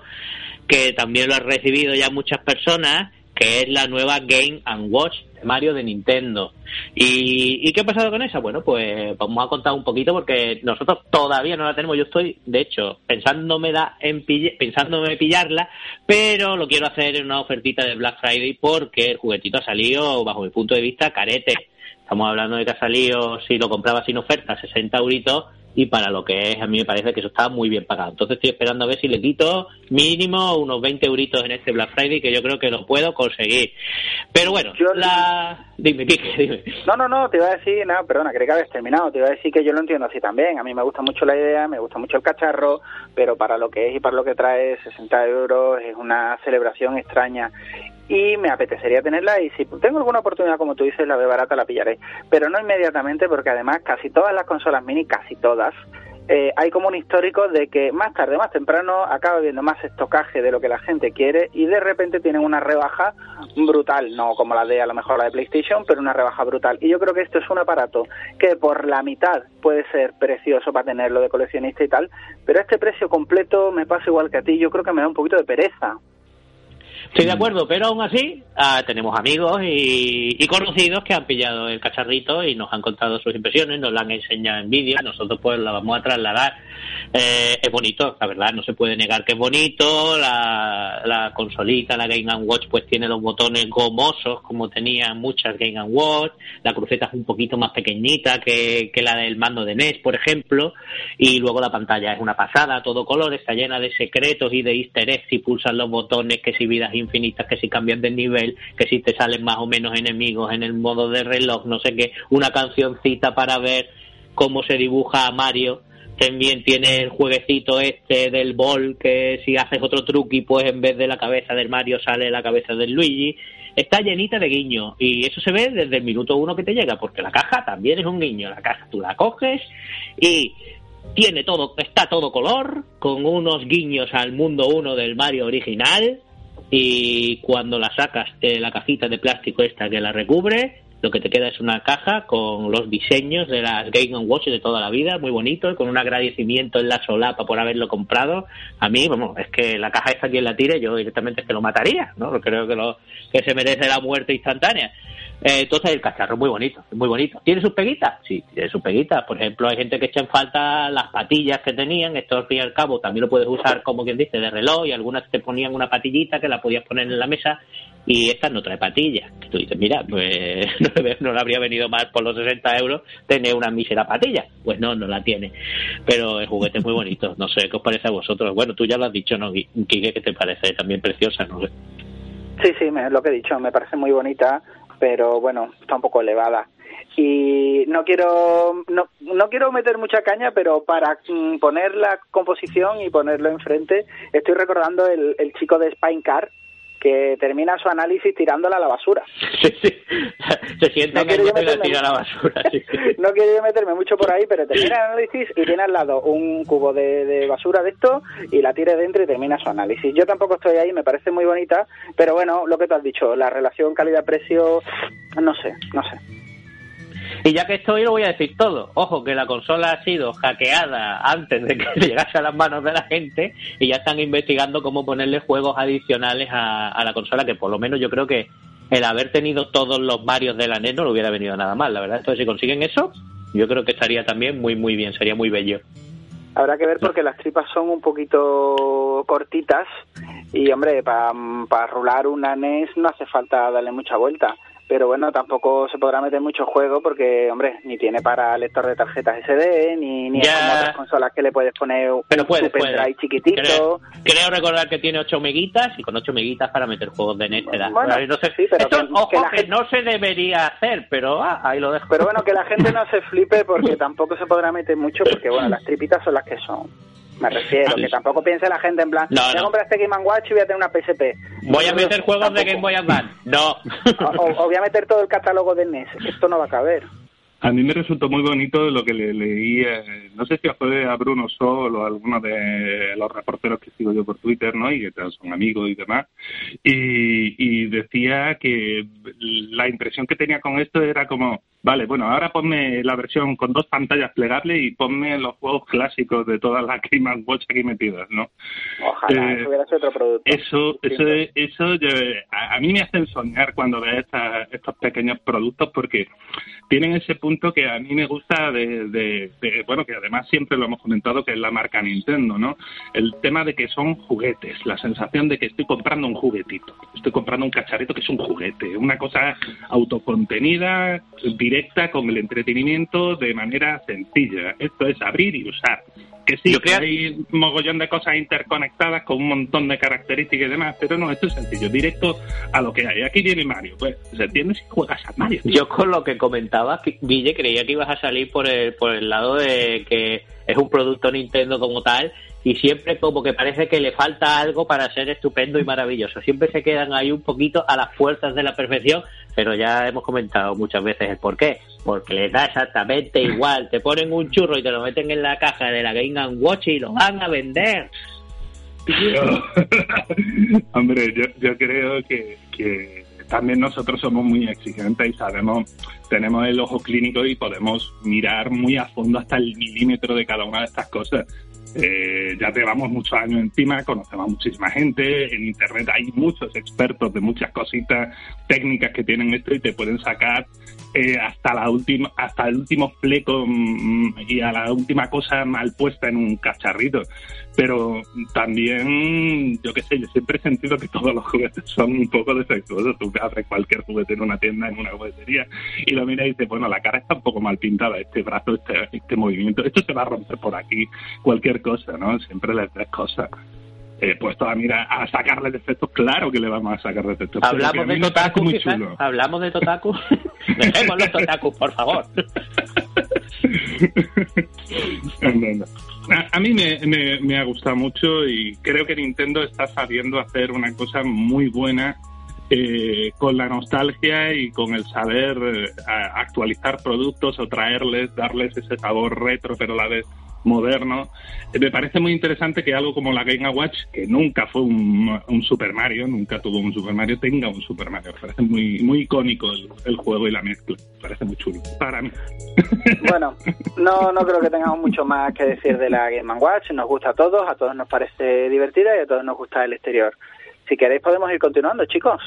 que también lo han recibido ya muchas personas, que es la nueva Game and Watch Mario de Nintendo. ¿Y, ¿Y qué ha pasado con esa? Bueno, pues vamos a contar un poquito porque nosotros todavía no la tenemos. Yo estoy, de hecho, pensándome, da en pille- pensándome pillarla, pero lo quiero hacer en una ofertita de Black Friday porque el juguetito ha salido, bajo mi punto de vista, carete. Estamos hablando de que ha salido, si lo compraba sin oferta, 60 euritos y para lo que es, a mí me parece que eso está muy bien pagado. Entonces estoy esperando a ver si le quito mínimo unos 20 euritos en este Black Friday, que yo creo que lo puedo conseguir. Pero bueno, Yo- la... Dime, Kike, dime. No, no, no, te iba a decir, nada, perdona, creí que habías terminado, te iba a decir que yo lo entiendo así también, a mí me gusta mucho la idea, me gusta mucho el cacharro, pero para lo que es y para lo que trae, 60 euros es una celebración extraña y me apetecería tenerla y si tengo alguna oportunidad, como tú dices, la veo barata, la pillaré, pero no inmediatamente porque además casi todas las consolas mini, casi todas, eh, hay como un histórico de que más tarde, más temprano, acaba habiendo más estocaje de lo que la gente quiere y de repente tienen una rebaja brutal, no como la de a lo mejor la de PlayStation, pero una rebaja brutal. Y yo creo que esto es un aparato que por la mitad puede ser precioso para tenerlo de coleccionista y tal, pero este precio completo me pasa igual que a ti, yo creo que me da un poquito de pereza. Estoy de acuerdo, pero aún así ah, tenemos amigos y, y conocidos que han pillado el cacharrito y nos han contado sus impresiones, nos la han enseñado en vídeo, nosotros pues la vamos a trasladar. Eh, es bonito, la verdad, no se puede negar que es bonito, la, la consolita, la Game Watch pues tiene los botones gomosos como tenían muchas Game Watch, la cruceta es un poquito más pequeñita que, que la del mando de NES, por ejemplo, y luego la pantalla es una pasada, todo color, está llena de secretos y de easter eggs si pulsas los botones, que si infinitas, que si cambian de nivel, que si te salen más o menos enemigos en el modo de reloj, no sé qué, una cancioncita para ver cómo se dibuja a Mario. También tiene el jueguecito este del bol, que si haces otro truqui, pues en vez de la cabeza del Mario sale la cabeza del Luigi. Está llenita de guiños y eso se ve desde el minuto uno que te llega, porque la caja también es un guiño. La caja tú la coges y tiene todo, está todo color, con unos guiños al mundo 1 del Mario original. Y cuando la sacas de la cajita de plástico esta que la recubre, lo que te queda es una caja con los diseños de las Game Watch de toda la vida, muy bonito, con un agradecimiento en la solapa por haberlo comprado. A mí, vamos, es que la caja esta quien la tire, yo directamente es que lo mataría, ¿no? Creo que, lo, que se merece la muerte instantánea. Eh, entonces el cacharro es muy bonito, es muy bonito. ¿Tiene sus peguitas? Sí, tiene sus peguitas. Por ejemplo, hay gente que echa en falta las patillas que tenían. Esto al fin y al cabo también lo puedes usar como quien dice de reloj y algunas te ponían una patillita que la podías poner en la mesa y esta no trae patillas. Tú dices, mira, pues no, le habría venido más por los 60 euros tener una mísera patilla. Pues no, no la tiene. Pero el juguete es muy bonito. No sé qué os parece a vosotros. Bueno, tú ya lo has dicho, ¿no, Quique? ¿Qué te parece? También preciosa, ¿no? Sí, sí, lo que he dicho, me parece muy bonita pero bueno, está un poco elevada. Y no quiero no, no quiero meter mucha caña, pero para mm, poner la composición y ponerlo enfrente, estoy recordando el, el chico de Car que termina su análisis tirándola a la basura. Sí, sí. Se siente no que la tira a la basura. no quiero meterme mucho por ahí, pero termina el análisis y tiene al lado un cubo de, basura de esto y la tira dentro y termina su análisis. Yo tampoco estoy ahí, me parece muy bonita, pero bueno, lo que tú has dicho, la relación calidad-precio, no sé, no sé. Y ya que estoy, lo voy a decir todo. Ojo, que la consola ha sido hackeada antes de que llegase a las manos de la gente y ya están investigando cómo ponerle juegos adicionales a, la consola, que por lo menos yo creo que el haber tenido todos los varios de la NES no le hubiera venido nada mal, la verdad. Entonces, si consiguen eso, yo creo que estaría también muy, muy bien, sería muy bello. Habrá que ver porque las tripas son un poquito cortitas y, hombre, para pa rular una NES no hace falta darle mucha vuelta pero bueno, tampoco se podrá meter mucho juego porque, hombre, ni tiene para lector de tarjetas SD, ni, ni como otras consolas que le puedes poner un puede, pendrive chiquitito. Creo, recordar que tiene 8 meguitas y con 8 meguitas para meter juegos de NES Bueno, no sé, sí, pero ojo, que, no se debería hacer, pero ah, ahí lo dejo. Pero bueno, que la gente no se flipe porque tampoco se podrá meter mucho porque, bueno, las tripitas son las que son. Me refiero, que tampoco piense la gente en plan, no, voy a comprar este Game Watch y voy a tener una PSP. Voy a meter juegos de Game Boy Advance. No. O, voy a meter todo el catálogo de NES. Esto no va a caber. A mí me resultó muy bonito lo que le leí, eh, no sé si fue a Bruno Sol o a alguno de los reporteros que sigo yo por Twitter, ¿no? Y que son amigos y demás. Y, y decía que la impresión que tenía con esto era como, vale, bueno, ahora ponme la versión con dos pantallas plegables y ponme los juegos clásicos de todas las Game Watch aquí metidas, ¿no? Ojalá, eh, eso hubiera sido otro producto. Eso, eso, eso a, mí me hacen soñar cuando veo estos pequeños productos porque tienen ese punto que a mí me gusta de, bueno, que además siempre lo hemos comentado, que es la marca Nintendo, ¿no? El tema de que son juguetes, la sensación de que estoy comprando un juguetito, estoy comprando un cacharrito que es un juguete, una cosa autocontenida, directa, con el entretenimiento de manera sencilla. Esto es abrir y usar. Que sí, Yo creo... que hay mogollón de cosas interconectadas con un montón de características y demás, pero no, esto es sencillo, directo a lo que hay. Aquí viene Mario, pues, ¿se entiende si juegas a Mario? Yo con lo que comentaba, Ville, creía que ibas a salir por el, por el lado de que es un producto Nintendo como tal y siempre como que parece que le falta algo para ser estupendo y maravilloso. Siempre se quedan ahí un poquito a las fuerzas de la perfección, pero ya hemos comentado muchas veces el por qué. Porque les da exactamente igual. Te ponen un churro y te lo meten en la caja de la Game Watch y lo van a vender. Hombre, yo, yo creo que, que también nosotros somos muy exigentes y sabemos, tenemos el ojo clínico y podemos mirar muy a fondo hasta el milímetro de cada una de estas cosas. Eh, ya llevamos muchos años encima, conocemos a muchísima gente, en Internet hay muchos expertos de muchas cositas técnicas que tienen esto y te pueden sacar eh, hasta la última, hasta el último fleco mm, y a la última cosa mal puesta en un cacharrito. Pero también, yo qué sé, yo siempre he sentido que todos los juguetes son un poco defectuosos. Tú abres cualquier juguete en una tienda, en una juguetería, y lo miras y dices, bueno, la cara está un poco mal pintada, este brazo, este, este movimiento, esto se va a romper por aquí, cualquier cosa, ¿no? Siempre les ves cosas eh, puesto a mira a sacarle defectos, claro que le vamos a sacar defectos. Hablamos de Totaku, muy chulo. Hablamos de Totaku. Dejemos los Totaku, por favor. A, mí me, me, ha gustado mucho y creo que Nintendo está sabiendo hacer una cosa muy buena eh, con la nostalgia y con el saber eh, actualizar productos o traerles, darles ese sabor retro, pero a la vez moderno. Eh, me parece muy interesante que algo como la Game Watch, que nunca fue un, Super Mario, nunca tuvo un Super Mario, tenga un Super Mario. Me parece muy, muy icónico el, juego y la mezcla. Me parece muy chulo para mí. Bueno, no, no creo que tengamos mucho más que decir de la Game Watch. Nos gusta a todos, a todos nos parece divertida y a todos nos gusta el exterior. Si queréis podemos ir continuando, chicos.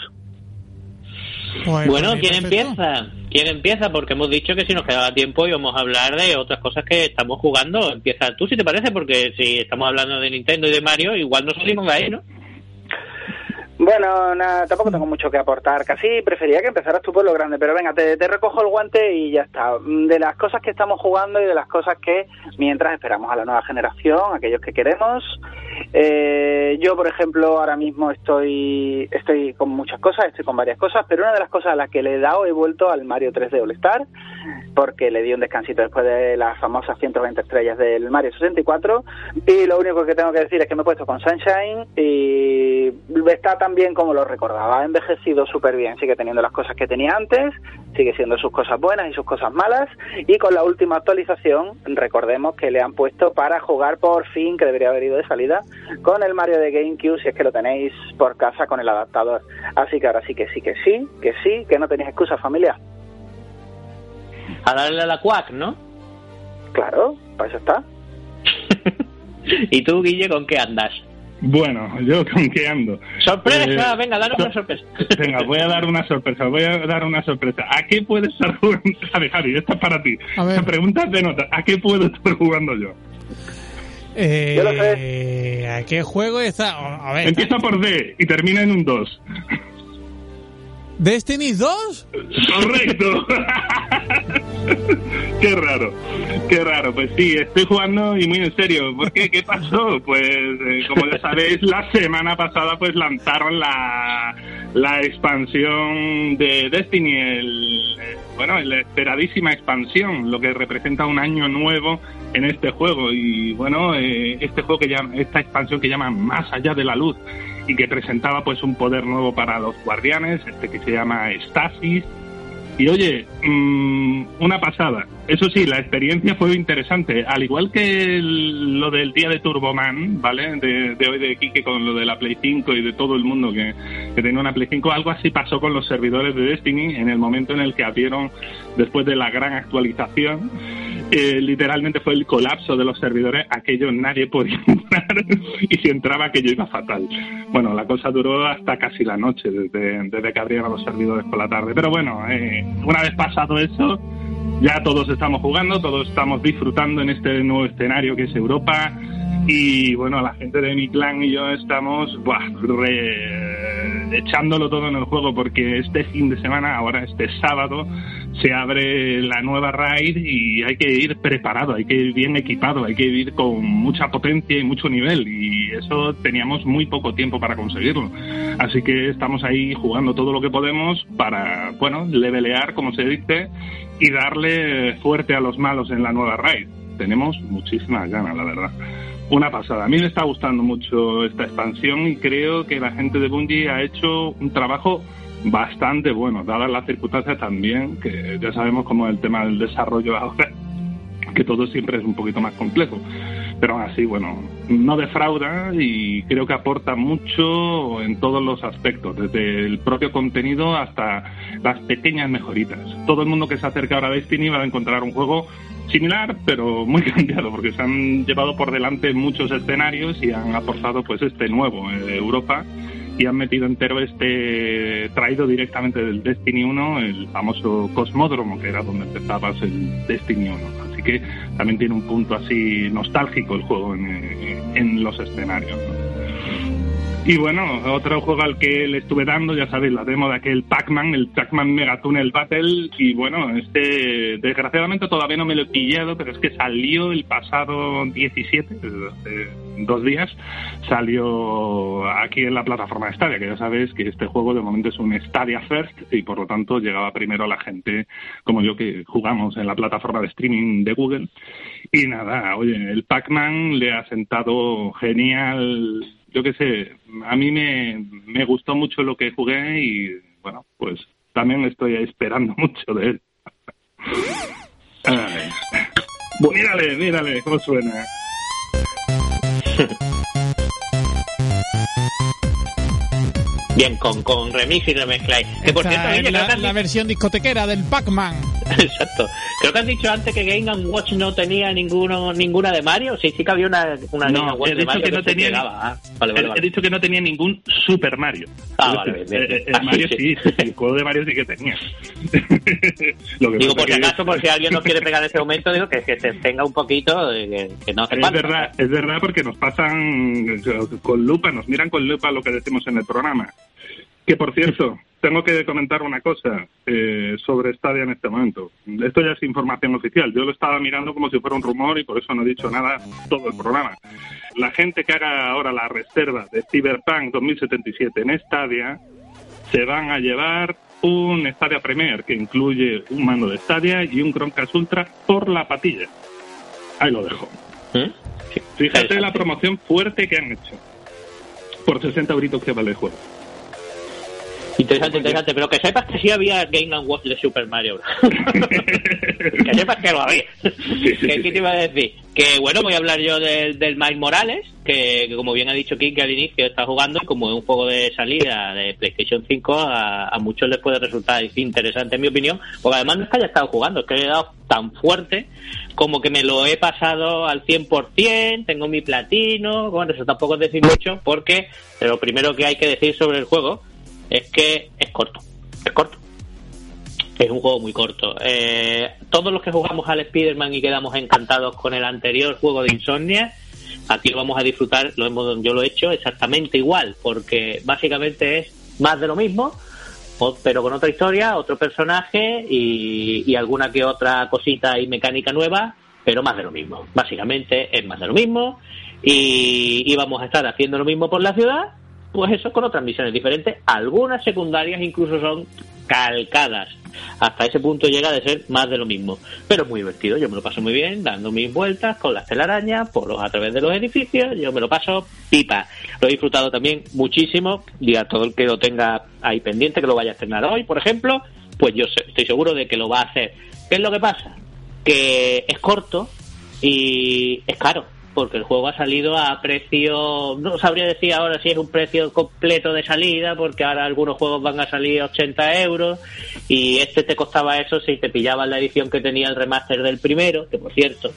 Pues, Bueno, ¿quién perfecto. empieza? ¿Quién empieza? Porque hemos dicho que si nos quedaba tiempo íbamos a hablar de otras cosas que estamos jugando. Empieza tú, si te parece, porque si estamos hablando de Nintendo y de Mario, igual no salimos de ahí, ¿no? Bueno, nada, tampoco tengo mucho que aportar. Casi prefería que empezaras tú por lo grande, pero venga, te, recojo el guante y ya está. De las cosas que estamos jugando y de las cosas que, mientras esperamos a la nueva generación, aquellos que queremos. Eh, yo, por ejemplo, ahora mismo estoy, estoy con muchas cosas, estoy con varias cosas, pero una de las cosas a las que le he dado, he vuelto al Mario 3D All Star, porque le di un descansito después de las famosas 120 estrellas del Mario 64. Y lo único que tengo que decir es que me he puesto con Sunshine y está tan bien como lo recordaba. Ha envejecido súper bien, sigue teniendo las cosas que tenía antes, sigue siendo sus cosas buenas y sus cosas malas. Y con la última actualización, recordemos que le han puesto para jugar por fin, que debería haber ido de salida, con el Mario de GameCube, si es que lo tenéis por casa con el adaptador. Así que ahora sí que sí, que sí, que sí, que no tenéis excusa familia. A darle a la cuac, ¿no? Claro, para eso está. ¿Y tú, Guille, con qué andas? Bueno, yo con qué ando. ¡Sorpresa! Eh, venga, so- una sorpresa. Venga, voy a dar una sorpresa, voy a dar una sorpresa. ¿A qué puedo estar jugando? Javi, Javi, esta es para ti. A ver. La pregunta de nota, ¿a qué puedo estar jugando yo? Eh, Yo lo ¿A qué juego está? A ver, Empieza por D y termina en un 2. ¿Destiny 2? Correcto. qué raro, qué raro. Pues sí, estoy jugando y muy en serio. ¿Por qué? ¿Qué pasó? Pues eh, como ya sabéis, la semana pasada pues lanzaron la, la expansión de Destiny, el, eh, bueno, la esperadísima expansión, lo que representa un año nuevo en este juego y bueno, eh, este juego que llama, esta expansión que llama Más allá de la luz y que presentaba pues un poder nuevo para los guardianes, este que se llama Stasis. Y oye, mm, una pasada. Eso sí, la experiencia fue interesante. Al igual que lo del día de Turboman, ¿vale? De, de hoy de Kike con lo de la Play 5 y de todo el mundo que tenía una Play 5, algo así pasó con los servidores de Destiny en el momento en el que abrieron después de la gran actualización. Eh, literalmente fue el colapso de los servidores, aquello nadie podía entrar y si entraba aquello iba fatal. Bueno, la cosa duró hasta casi la noche, desde, desde que abrieron los servidores por la tarde. Pero bueno, eh, una vez pasado eso, ya todos estamos jugando, todos estamos disfrutando en este nuevo escenario que es Europa. Y bueno, la gente de mi clan y yo estamos buah, echándolo todo en el juego porque este fin de semana, ahora este sábado, se abre la nueva raid y hay que ir preparado, hay que ir bien equipado, hay que ir con mucha potencia y mucho nivel y eso teníamos muy poco tiempo para conseguirlo. Así que estamos ahí jugando todo lo que podemos para, bueno, levelear, como se dice, y darle fuerte a los malos en la nueva raid. Tenemos muchísimas ganas, la verdad. Una pasada. A mí me está gustando mucho esta expansión y creo que la gente de Bungie ha hecho un trabajo bastante bueno, dadas las circunstancias también, que ya sabemos cómo es el tema del desarrollo ahora, que todo siempre es un poquito más complejo. Pero aún así, bueno, no defrauda y creo que aporta mucho en todos los aspectos, desde el propio contenido hasta las pequeñas mejoritas. Todo el mundo que se acerca ahora a Destiny va a encontrar un juego similar, pero muy cambiado, porque se han llevado por delante muchos escenarios y han aportado pues este nuevo eh, Europa y han metido entero este traído directamente del Destiny 1, el famoso Cosmódromo, que era donde empezabas el Destiny 1. Así que también tiene un punto así nostálgico el juego en, en los escenarios. Y bueno, otro juego al que le estuve dando, ya sabéis, la demo de aquel Pac-Man, el Pac-Man Megatunnel Battle. Y bueno, este desgraciadamente todavía no me lo he pillado, pero es que salió el pasado 17, hace dos días, salió aquí en la plataforma Stadia, que ya sabéis que este juego de momento es un Stadia First y por lo tanto llegaba primero a la gente como yo que jugamos en la plataforma de streaming de Google. Y nada, oye, el Pac-Man le ha sentado genial yo qué sé, a mí me, me gustó mucho lo que jugué y bueno, pues también estoy esperando mucho de él. Ay. Mírale, mírale, cómo suena. Bien, con, con remix y remezcla. Que por cierto, Guille, la, que la versión discotequera del Pac-Man. Exacto. Creo que has dicho antes que Game Watch no tenía ninguno, ninguna de Mario. Sí, sí que había una, una No, Game Watch he de dicho Mario que no se tenía. Ah, vale, vale, He- vale. He dicho que no tenía ningún Super Mario. Ah, vale, decir, bien, bien. eh, eh, Ah, Mario sí, sí, el juego de Mario sí que tenía. Lo que Digo, por si que- acaso, por si alguien nos quiere pegar en ese momento, digo que, que se tenga un poquito, de que, que no hace Es falta. verdad, es verdad porque nos pasan con lupa, nos miran con lupa lo que decimos en el programa. Que por cierto, tengo que comentar una cosa eh, sobre Stadia en este momento. Esto ya es información oficial. Yo lo estaba mirando como si fuera un rumor y por eso no he dicho nada todo el programa. La gente que haga ahora la reserva de Cyberpunk 2077 en Stadia se van a llevar un Stadia Premier que incluye un mando de Stadia y un Chromecast Ultra por la patilla. Ahí lo dejo. Sí. Fíjate la promoción fuerte que han hecho. Por 60 euritos que vale el juego. Interesante, interesante, pero que sepas que sí había Game Watch de Super Mario que sepas que lo había. sí, ¿Qué, sí, qué sí. te iba a decir? Que bueno, voy a hablar yo del, del Miles Morales, que, que como bien ha dicho King, que al inicio está jugando, y como es un juego de salida de PlayStation 5, a, a muchos les puede resultar interesante, en mi opinión, porque además no es que haya estado jugando, es que le he dado tan fuerte como que me lo he pasado al 100%, tengo mi platino, bueno, eso tampoco es decir mucho, porque lo primero que hay que decir sobre el juego es que es corto, es corto. Es un juego muy corto. Eh, todos los que jugamos al Spider-Man y quedamos encantados con el anterior juego de Insomnia, aquí lo vamos a disfrutar, lo hemos, yo lo he hecho exactamente igual, porque básicamente es más de lo mismo, pero con otra historia, otro personaje y, alguna que otra cosita y mecánica nueva, pero más de lo mismo. Básicamente es más de lo mismo y vamos a estar haciendo lo mismo por la ciudad, pues eso con otras misiones diferentes. Algunas secundarias incluso son calcadas. Hasta ese punto llega de ser más de lo mismo. Pero muy divertido, yo me lo paso muy bien, dando mis vueltas con las telarañas, por los, a través de los edificios, yo me lo paso pipa. Lo he disfrutado también muchísimo, y a todo el que lo tenga ahí pendiente, que lo vaya a estrenar hoy, por ejemplo, pues yo estoy seguro de que lo va a hacer. ¿Qué es lo que pasa? Que es corto y es caro porque el juego ha salido a precio, no sabría decir ahora si es un precio completo de salida, porque ahora algunos juegos van a salir a 80 euros y este te costaba eso si te pillabas la edición que tenía el remaster del primero, que por cierto,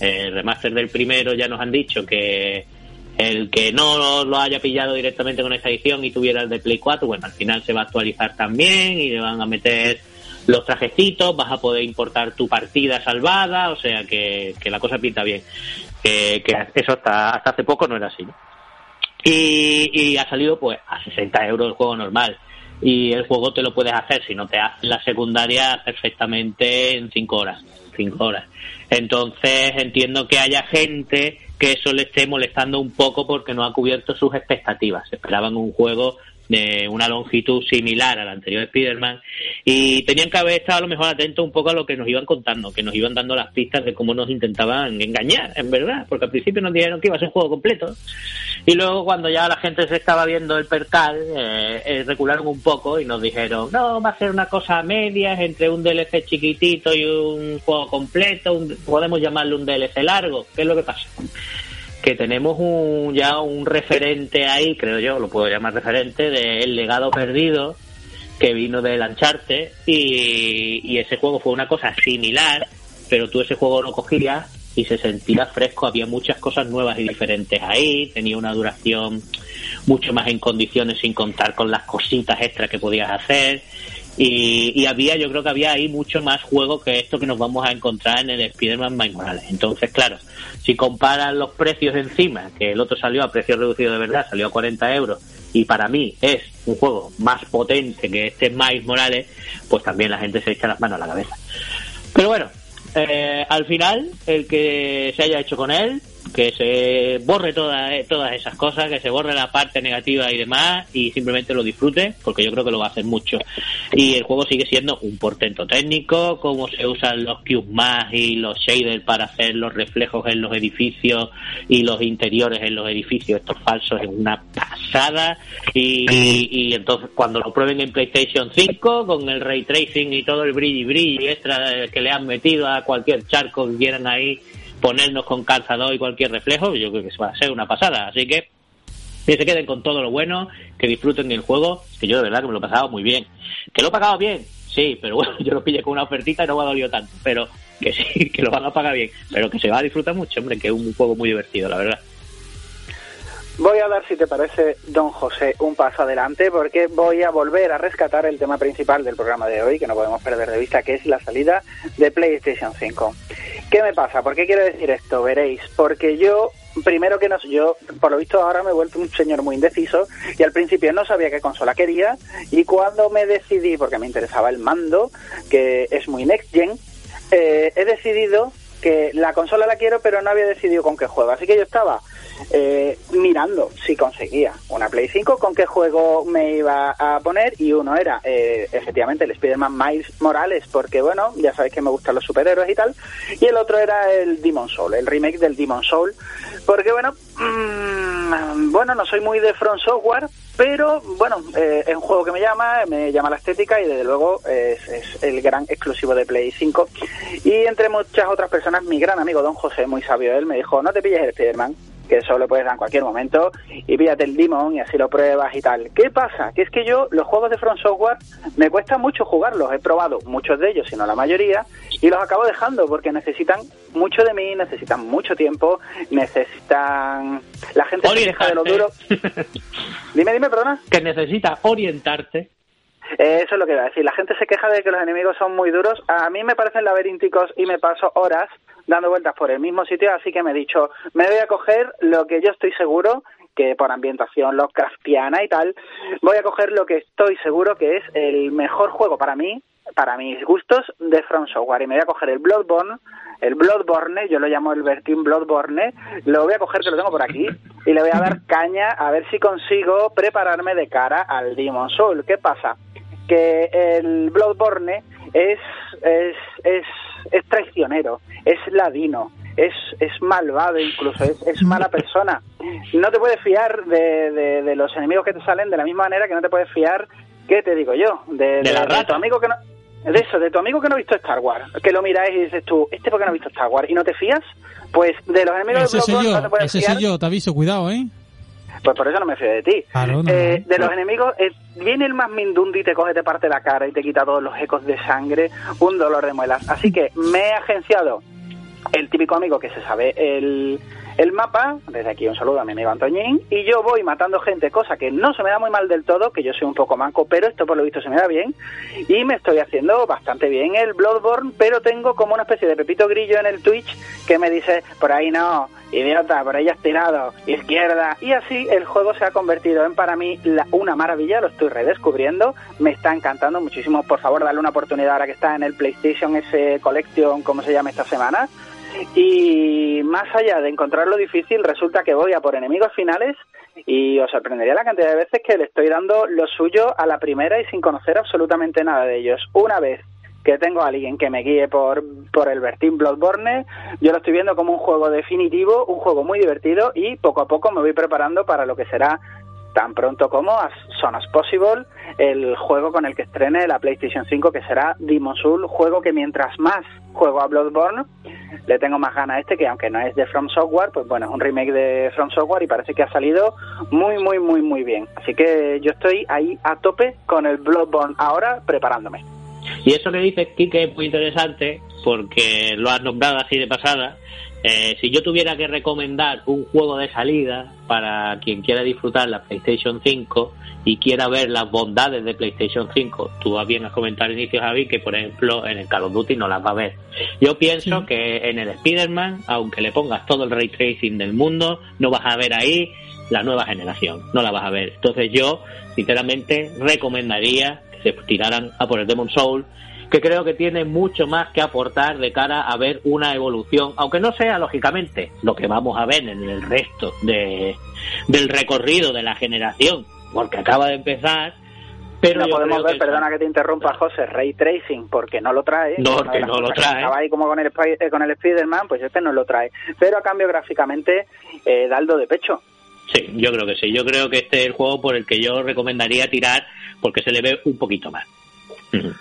el remaster del primero ya nos han dicho que el que no lo haya pillado directamente con esa edición y tuviera el de Play 4, bueno, al final se va a actualizar también y le van a meter los trajecitos, vas a poder importar tu partida salvada, o sea que, que la cosa pinta bien. Que, eso hasta, hasta hace poco no era así. Y, y ha salido pues a 60 euros el juego normal. Y el juego te lo puedes hacer, si no te haces la secundaria, perfectamente en 5 horas. 5 horas. Entonces entiendo que haya gente que eso le esté molestando un poco porque no ha cubierto sus expectativas. Esperaban un juego de una longitud similar al anterior Spider-Man y tenían que haber estado a lo mejor atentos un poco a lo que nos iban contando, que nos iban dando las pistas de cómo nos intentaban engañar, en verdad, porque al principio nos dijeron que iba a ser un juego completo y luego cuando ya la gente se estaba viendo el percal, eh, eh, recularon un poco y nos dijeron, no, va a ser una cosa a medias entre un DLC chiquitito y un juego completo, un- podemos llamarlo un DLC largo, ¿qué es lo que pasa? Que tenemos un, ya un referente ahí, creo yo, lo puedo llamar referente, del legado perdido que vino del Ancharte y, ese juego fue una cosa similar, pero tú ese juego lo cogías y se sentía fresco, había muchas cosas nuevas y diferentes ahí, tenía una duración mucho más en condiciones sin contar con las cositas extras que podías hacer y, y había, yo creo que había ahí mucho más juego que esto que nos vamos a encontrar en el Spider-Man Miles Morales. Entonces, claro, si comparas los precios encima, que el otro salió a precio reducido de verdad, salió a 40 euros, y para mí es un juego más potente que este Miles Morales, pues también la gente se echa las manos a la cabeza. Pero bueno, eh, al final, el que se haya hecho con él, que se borre toda- eh, todas esas cosas, que se borre la parte negativa y demás, y simplemente lo disfrute, porque yo creo que lo va a hacer mucho. Y el juego sigue siendo un portento técnico, cómo se usan los cubes más y los shaders para hacer los reflejos en los edificios y los interiores en los edificios, estos falsos, es una pasada. Y, y, entonces cuando lo prueben en PlayStation 5, con el ray tracing y todo el brillo y brillo extra que le han metido a cualquier charco que quieran ahí ponernos con calzador y cualquier reflejo, yo creo que va a ser una pasada. Así que que se queden con todo lo bueno, que disfruten del juego, que yo de verdad que me lo he pasado muy bien. ¿Que lo he pagado bien? sí, pero bueno, yo lo pillé con una ofertita y no me ha dolido tanto, pero que sí, que lo van a pagar bien, pero que se va a disfrutar mucho, hombre, que es un juego muy divertido, la verdad. Voy a dar, si te parece, don José, un paso adelante porque voy a volver a rescatar el tema principal del programa de hoy, que no podemos perder de vista, que es la salida de PlayStation 5. ¿Qué me pasa? ¿Por qué quiero decir esto? Veréis, porque yo primero que no, yo por lo visto ahora me he vuelto un señor muy indeciso y al principio no sabía qué consola quería y cuando me decidí, porque me interesaba el mando, que es muy next gen, eh, he decidido que la consola la quiero pero no había decidido con qué juego. Así que yo estaba eh, mirando si conseguía una Play 5, con qué juego me iba a poner. Y uno era eh, efectivamente el Spider-Man Miles Morales, porque bueno, ya sabéis que me gustan los superhéroes y tal, y el otro era el Demon Soul, el remake del Demon Soul, porque bueno, mmm, bueno, no soy muy de Front Software, pero bueno, eh, es un juego que me llama, me llama la estética y desde luego es, es, el gran exclusivo de Play 5. Y entre muchas otras personas, mi gran amigo Don José, muy sabio él, me dijo, no te pilles el Spider-Man, que eso lo puedes dar en cualquier momento, y píllate el Demon y así lo pruebas y tal. ¿Qué pasa? Que es que yo, los juegos de Front Software, me cuesta mucho jugarlos. He probado muchos de ellos, si no la mayoría, y los acabo dejando porque necesitan mucho de mí, necesitan mucho tiempo, necesitan... La gente se queja de lo duro. dime, dime, perdona. Que necesita orientarte. Eh, eso es lo que iba a decir. La gente se queja de que los enemigos son muy duros. A mí me parecen laberínticos y me paso horas dando vueltas por el mismo sitio, así que me he dicho, me voy a coger lo que yo estoy seguro que por ambientación Lovecraftiana y tal, voy a coger lo que estoy seguro que es el mejor juego para mí, para mis gustos, de From Software. Y me voy a coger el Bloodborne, el Bloodborne, yo lo llamo el Bertin Bloodborne, lo voy a coger que lo tengo por aquí y le voy a dar caña a ver si consigo prepararme de cara al Demon Soul. ¿Qué pasa? Que el Bloodborne es, es, es, es traicionero, es ladino, es, es malvado incluso, es, es mala persona. No te puedes fiar de, de, de, los enemigos que te salen de la misma manera que no te puedes fiar, ¿qué te digo yo? De, de, la de tu amigo que no... De eso, de tu amigo que no ha visto Star Wars, que lo miráis y dices tú, ¿este por qué no ha visto Star Wars? ¿Y no te fías? Pues de los enemigos ese de yo, no te puedes ese fiar. soy yo, te aviso, cuidado, ¿eh? Pues por eso no me fío de ti. Claro, no, eh, no. de los enemigos, eh, viene el más mindundi y te coge, te parte la cara y te quita todos los ecos de sangre, un dolor de muelas. Así que me he agenciado el típico amigo que se sabe el, el mapa, desde aquí un saludo a mi amigo Antoñín, y yo voy matando gente, cosa que no se me da muy mal del todo, que yo soy un poco manco, pero esto por lo visto se me da bien, y me estoy haciendo bastante bien el Bloodborne, pero tengo como una especie de pepito grillo en el Twitch que me dice, por ahí no, idiota, por ahí has tirado, izquierda, y así el juego se ha convertido en para mí la, una maravilla, lo estoy redescubriendo, me está encantando muchísimo, por favor dale una oportunidad ahora que está en el PlayStation ese Collection, como se llama esta semana, y más allá de encontrarlo difícil, resulta que voy a por enemigos finales y os sorprendería la cantidad de veces que le estoy dando lo suyo a la primera y sin conocer absolutamente nada de ellos. Una vez que tengo a alguien que me guíe por, por el Bertin Bloodborne, yo lo estoy viendo como un juego definitivo, un juego muy divertido y poco a poco me voy preparando para lo que será tan pronto como as soon as possible el juego con el que estrene la PlayStation 5 que será Demon Soul, juego que mientras más juego a Bloodborne le tengo más ganas a este que aunque no es de From Software, pues bueno, es un remake de From Software y parece que ha salido muy muy muy muy bien. Así que yo estoy ahí a tope con el Bloodborne ahora preparándome. Y eso que dices, Kike, es muy interesante porque lo has nombrado así de pasada. Eh, si yo tuviera que recomendar un juego de salida para quien quiera disfrutar la PlayStation 5 y quiera ver las bondades de PlayStation 5, tú bien has comentado al inicio, Javi, que por ejemplo en el Call of Duty no las va a ver. Yo pienso Sí. que en el Spider-Man, aunque le pongas todo el ray tracing del mundo, no vas a ver ahí la nueva generación, no la vas a ver. Entonces yo, sinceramente, recomendaría que se tiraran a por el Demon Soul, que creo que tiene mucho más que aportar de cara a ver una evolución, aunque no sea lógicamente lo que vamos a ver en el resto de, del recorrido de la generación, porque acaba de empezar. Pero no podemos ver, perdona que te interrumpa, José, Ray Tracing, porque no lo trae. No, Una de que no lo trae. Estaba ahí como con el, eh, con el Spider-Man, pues este no lo trae. Pero a cambio, gráficamente, eh, da el do de pecho. Sí, yo creo que sí. Yo creo que este es el juego por el que yo recomendaría tirar porque se le ve un poquito más. Ujú.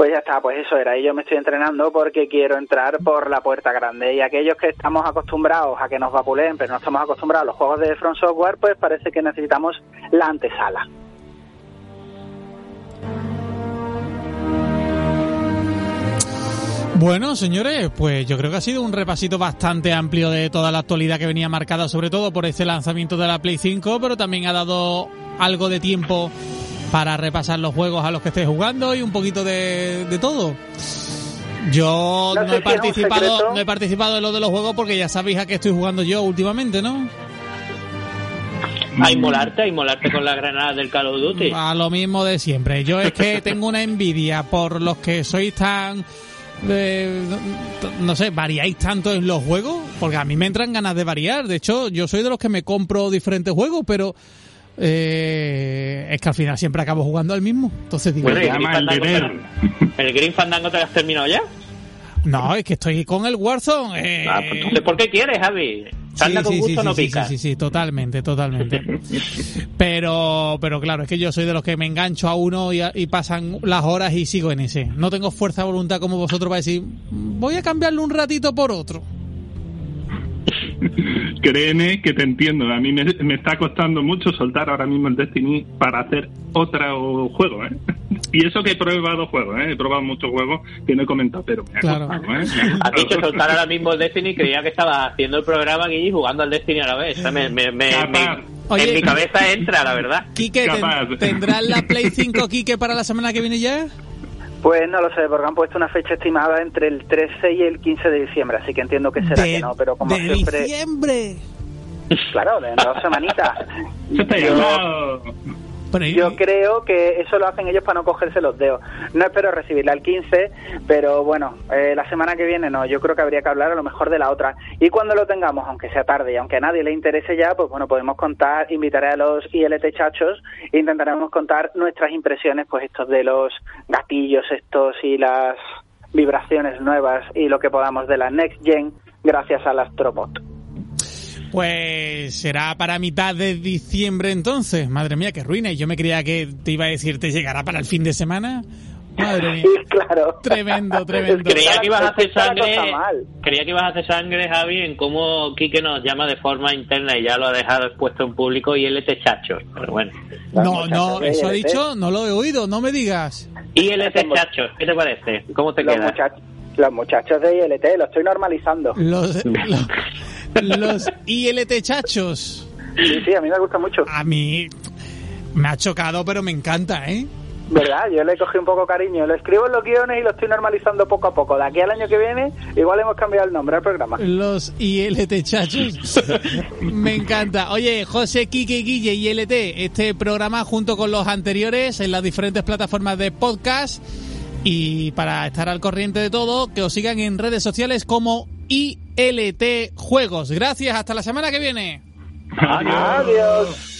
Pues ya está, pues eso era. Y yo me estoy entrenando porque quiero entrar por la puerta grande. Y aquellos que estamos acostumbrados a que nos vapuleen, pero no estamos acostumbrados a los juegos de Front Software, pues parece que necesitamos la antesala. Bueno, señores, pues yo creo que ha sido un repasito bastante amplio de toda la actualidad que venía marcada, sobre todo por este lanzamiento de la Play 5, pero también ha dado algo de tiempo para repasar los juegos a los que estéis jugando y un poquito de, de todo. Yo No no, sé he participado, no he participado en lo de los juegos porque ya sabéis a qué estoy jugando yo últimamente, ¿no? A inmolarte, a inmolarte con la granada del Call of Duty. A lo mismo de siempre. Yo es que tengo una envidia por los que sois tan eh, no sé, variáis tanto en los juegos, porque a mí me entran ganas de variar. De hecho, yo soy de los que me compro diferentes juegos, pero eh, es que al final siempre acabo jugando al mismo. Entonces digo, Bueno, el te- ¿El Green Fandango te lo has terminado ya? no, es que estoy con el Warzone. eh, Ah, pues entonces, ¿por qué quieres, Javi? Salta Sí, con sí, gusto, sí, no sí, pica. Sí, sí, sí, totalmente, totalmente. pero, pero claro, es que yo soy de los que me engancho a uno y, a- y pasan las horas y sigo en ese. No tengo fuerza de voluntad como vosotros para decir, voy a cambiarlo un ratito por otro. Créeme que te entiendo. A mí me, me está costando mucho soltar ahora mismo el Destiny para hacer otro juego, ¿eh? Y eso que he probado juegos, ¿eh? He probado muchos juegos que no he comentado, pero me ha Claro. costado, ¿eh? Me ha dicho soltar ahora mismo el Destiny, creía que estabas haciendo el programa aquí y jugando al Destiny a la vez. O sea, me- me- me- Capaz. me- Oye. en mi cabeza entra, la verdad. Quique, ten-. ¿tendrás la Play 5 Quique para la semana que viene ya? Pues no lo sé, porque han puesto una fecha estimada entre el 13 y el 15 de diciembre, así que entiendo que será de, que no, pero como de siempre, diciembre. claro, de dos semanitas. Eso está Yo- Yo creo que eso lo hacen ellos para no cogerse los dedos. No espero recibirla el 15, pero bueno, eh, la semana que viene no. Yo creo que habría que hablar a lo mejor de la otra. Y cuando lo tengamos, aunque sea tarde y aunque a nadie le interese ya, pues bueno, podemos contar, invitaré a los ILT chachos e intentaremos contar nuestras impresiones, pues estos de los gatillos estos y las vibraciones nuevas y lo que podamos de la Next Gen gracias al Astrobot. Pues será para mitad de diciembre entonces. Madre mía, qué ruina. Y yo me creía que te iba a decir, ¿te llegará para el fin de semana? Madre mía. Claro. Tremendo, tremendo. Es que Creía que ibas a hacer sangre. Creía que ibas a hacer sangre, Javi, en cómo Quique nos llama de forma interna y ya lo ha dejado expuesto en público y él es chachos. Pero bueno. No, no, eso ha dicho, no lo he oído, no me digas. Y él es chachos, ¿qué te parece? ¿Cómo te los, queda? los muchachos de ILT, lo estoy normalizando. Los, los, los ILT chachos. Sí, sí, a mí me gusta mucho. A mí me ha chocado, pero me encanta, ¿eh? ¿Verdad? Yo le cogí un poco cariño. Lo escribo en los guiones y lo estoy normalizando poco a poco. De aquí al año que viene, igual hemos cambiado el nombre al programa. Los ILT chachos. Me encanta. Oye, José, Quique, Guille ILT, este programa junto con los anteriores en las diferentes plataformas de podcast. Y para estar al corriente de todo, que os sigan en redes sociales como ILT Juegos. Gracias, hasta la semana que viene. Adiós. Adiós.